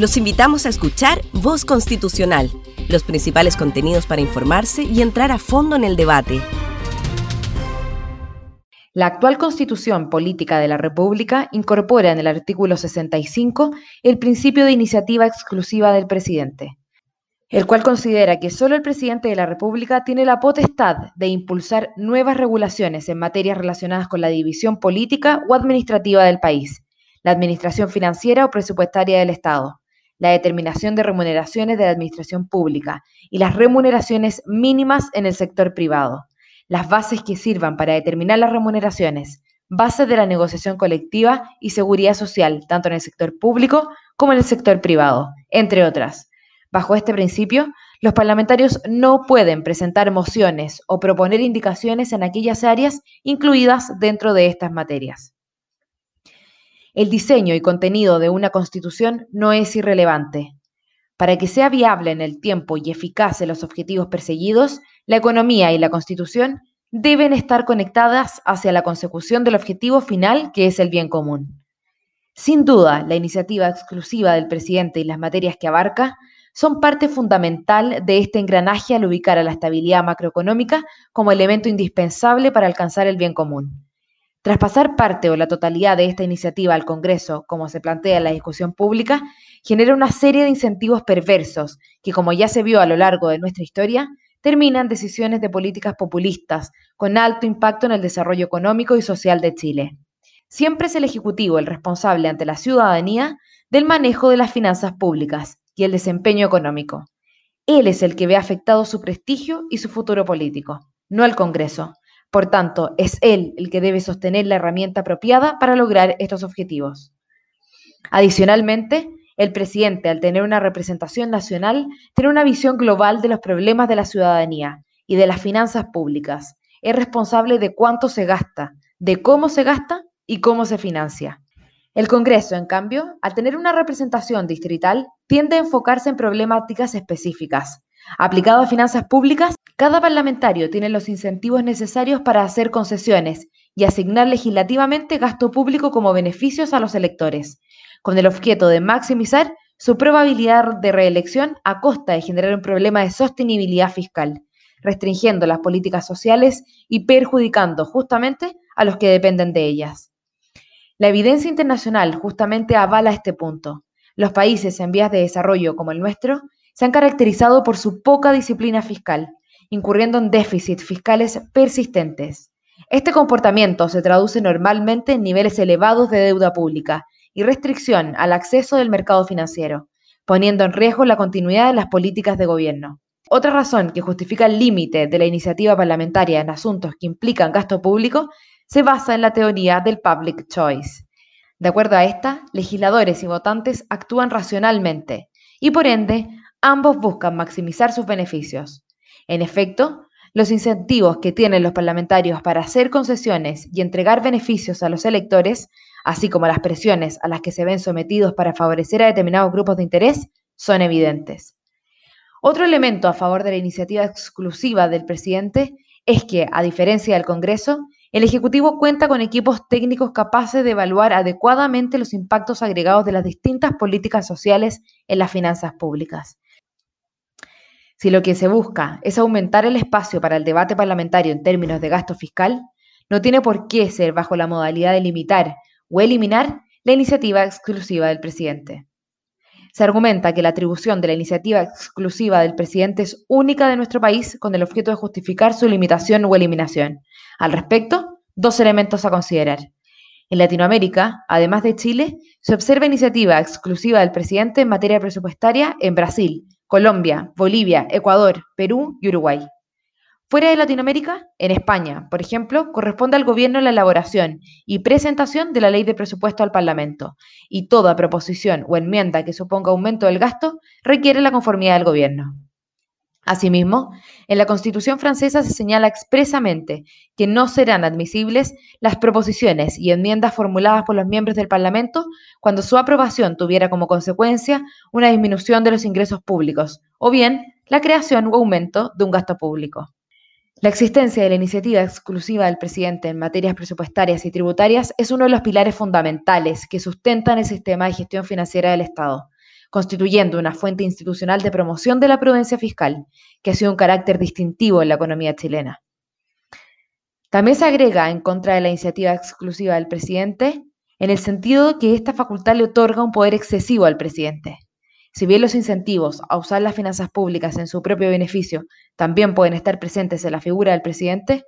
Los invitamos a escuchar Voz Constitucional, los principales contenidos para informarse y entrar a fondo en el debate. La actual Constitución Política de la República incorpora en el artículo 65 el principio de iniciativa exclusiva del presidente, el cual considera que solo el presidente de la República tiene la potestad de impulsar nuevas regulaciones en materias relacionadas con la división política o administrativa del país, la administración financiera o presupuestaria del Estado, la determinación de remuneraciones de la administración pública y las remuneraciones mínimas en el sector privado las bases que sirvan para determinar las remuneraciones, bases de la negociación colectiva y seguridad social, tanto en el sector público como en el sector privado, entre otras. Bajo este principio, los parlamentarios no pueden presentar mociones o proponer indicaciones en aquellas áreas incluidas dentro de estas materias. El diseño y contenido de una constitución no es irrelevante. Para que sea viable en el tiempo y eficaz en los objetivos perseguidos, la economía y la constitución deben estar conectadas hacia la consecución del objetivo final que es el bien común. Sin duda, la iniciativa exclusiva del presidente y las materias que abarca son parte fundamental de este engranaje al ubicar a la estabilidad macroeconómica como elemento indispensable para alcanzar el bien común. Traspasar parte o la totalidad de esta iniciativa al Congreso, como se plantea en la discusión pública, genera una serie de incentivos perversos que, como ya se vio a lo largo de nuestra historia, terminan decisiones de políticas populistas con alto impacto en el desarrollo económico y social de Chile. Siempre es el Ejecutivo el responsable ante la ciudadanía del manejo de las finanzas públicas y el desempeño económico. Él es el que ve afectado su prestigio y su futuro político, no el Congreso. Por tanto, es él el que debe sostener la herramienta apropiada para lograr estos objetivos. Adicionalmente, el presidente, al tener una representación nacional, tiene una visión global de los problemas de la ciudadanía y de las finanzas públicas. Es responsable de cuánto se gasta, de cómo se gasta y cómo se financia. El Congreso, en cambio, al tener una representación distrital, tiende a enfocarse en problemáticas específicas. Aplicado a finanzas públicas, cada parlamentario tiene los incentivos necesarios para hacer concesiones y asignar legislativamente gasto público como beneficios a los electores con el objeto de maximizar su probabilidad de reelección a costa de generar un problema de sostenibilidad fiscal, restringiendo las políticas sociales y perjudicando justamente a los que dependen de ellas. La evidencia internacional justamente avala este punto. Los países en vías de desarrollo como el nuestro se han caracterizado por su poca disciplina fiscal, incurriendo en déficits fiscales persistentes. Este comportamiento se traduce normalmente en niveles elevados de deuda pública y restricción al acceso del mercado financiero, poniendo en riesgo la continuidad de las políticas de gobierno. Otra razón que justifica el límite de la iniciativa parlamentaria en asuntos que implican gasto público se basa en la teoría del public choice. De acuerdo a esta, legisladores y votantes actúan racionalmente y por ende ambos buscan maximizar sus beneficios. En efecto, los incentivos que tienen los parlamentarios para hacer concesiones y entregar beneficios a los electores así como las presiones a las que se ven sometidos para favorecer a determinados grupos de interés, son evidentes. Otro elemento a favor de la iniciativa exclusiva del presidente es que, a diferencia del Congreso, el Ejecutivo cuenta con equipos técnicos capaces de evaluar adecuadamente los impactos agregados de las distintas políticas sociales en las finanzas públicas. Si lo que se busca es aumentar el espacio para el debate parlamentario en términos de gasto fiscal, no tiene por qué ser bajo la modalidad de limitar o eliminar la iniciativa exclusiva del presidente. Se argumenta que la atribución de la iniciativa exclusiva del presidente es única de nuestro país con el objeto de justificar su limitación o eliminación. Al respecto, dos elementos a considerar. En Latinoamérica, además de Chile, se observa iniciativa exclusiva del presidente en materia presupuestaria en Brasil, Colombia, Bolivia, Ecuador, Perú y Uruguay. Fuera de Latinoamérica, en España, por ejemplo, corresponde al Gobierno la elaboración y presentación de la ley de presupuesto al Parlamento, y toda proposición o enmienda que suponga aumento del gasto requiere la conformidad del Gobierno. Asimismo, en la Constitución francesa se señala expresamente que no serán admisibles las proposiciones y enmiendas formuladas por los miembros del Parlamento cuando su aprobación tuviera como consecuencia una disminución de los ingresos públicos o bien la creación o aumento de un gasto público. La existencia de la iniciativa exclusiva del presidente en materias presupuestarias y tributarias es uno de los pilares fundamentales que sustentan el sistema de gestión financiera del Estado. Constituyendo una fuente institucional de promoción de la prudencia fiscal, que ha sido un carácter distintivo en la economía chilena. También se agrega en contra de la iniciativa exclusiva del presidente en el sentido que esta facultad le otorga un poder excesivo al presidente. Si bien los incentivos a usar las finanzas públicas en su propio beneficio también pueden estar presentes en la figura del presidente,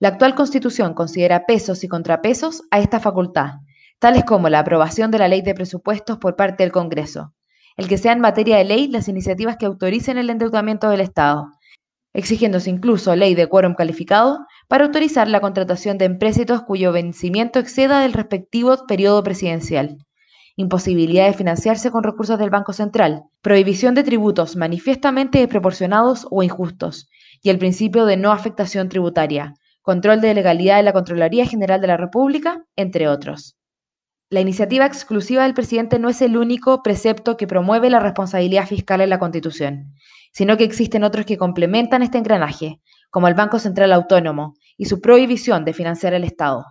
la actual constitución considera pesos y contrapesos a esta facultad, tales como la aprobación de la ley de presupuestos por parte del Congreso, el que sean materia de ley las iniciativas que autoricen el endeudamiento del Estado, exigiéndose incluso ley de quórum calificado para autorizar la contratación de empréstitos cuyo vencimiento exceda del respectivo periodo presidencial, imposibilidad de financiarse con recursos del Banco Central, prohibición de tributos manifiestamente desproporcionados o injustos, y el principio de no afectación tributaria, control de legalidad de la Contraloría General de la República, entre otros. La iniciativa exclusiva del presidente no es el único precepto que promueve la responsabilidad fiscal en la Constitución, sino que existen otros que complementan este engranaje, como el Banco Central Autónomo y su prohibición de financiar al Estado,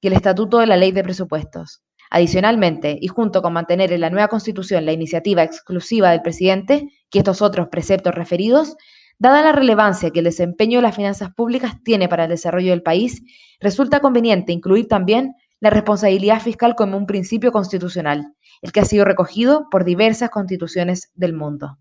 y el Estatuto de la Ley de Presupuestos. Adicionalmente, y junto con mantener en la nueva Constitución la iniciativa exclusiva del presidente y estos otros preceptos referidos, dada la relevancia que el desempeño de las finanzas públicas tiene para el desarrollo del país, resulta conveniente incluir también la responsabilidad fiscal como un principio constitucional, el que ha sido recogido por diversas constituciones del mundo.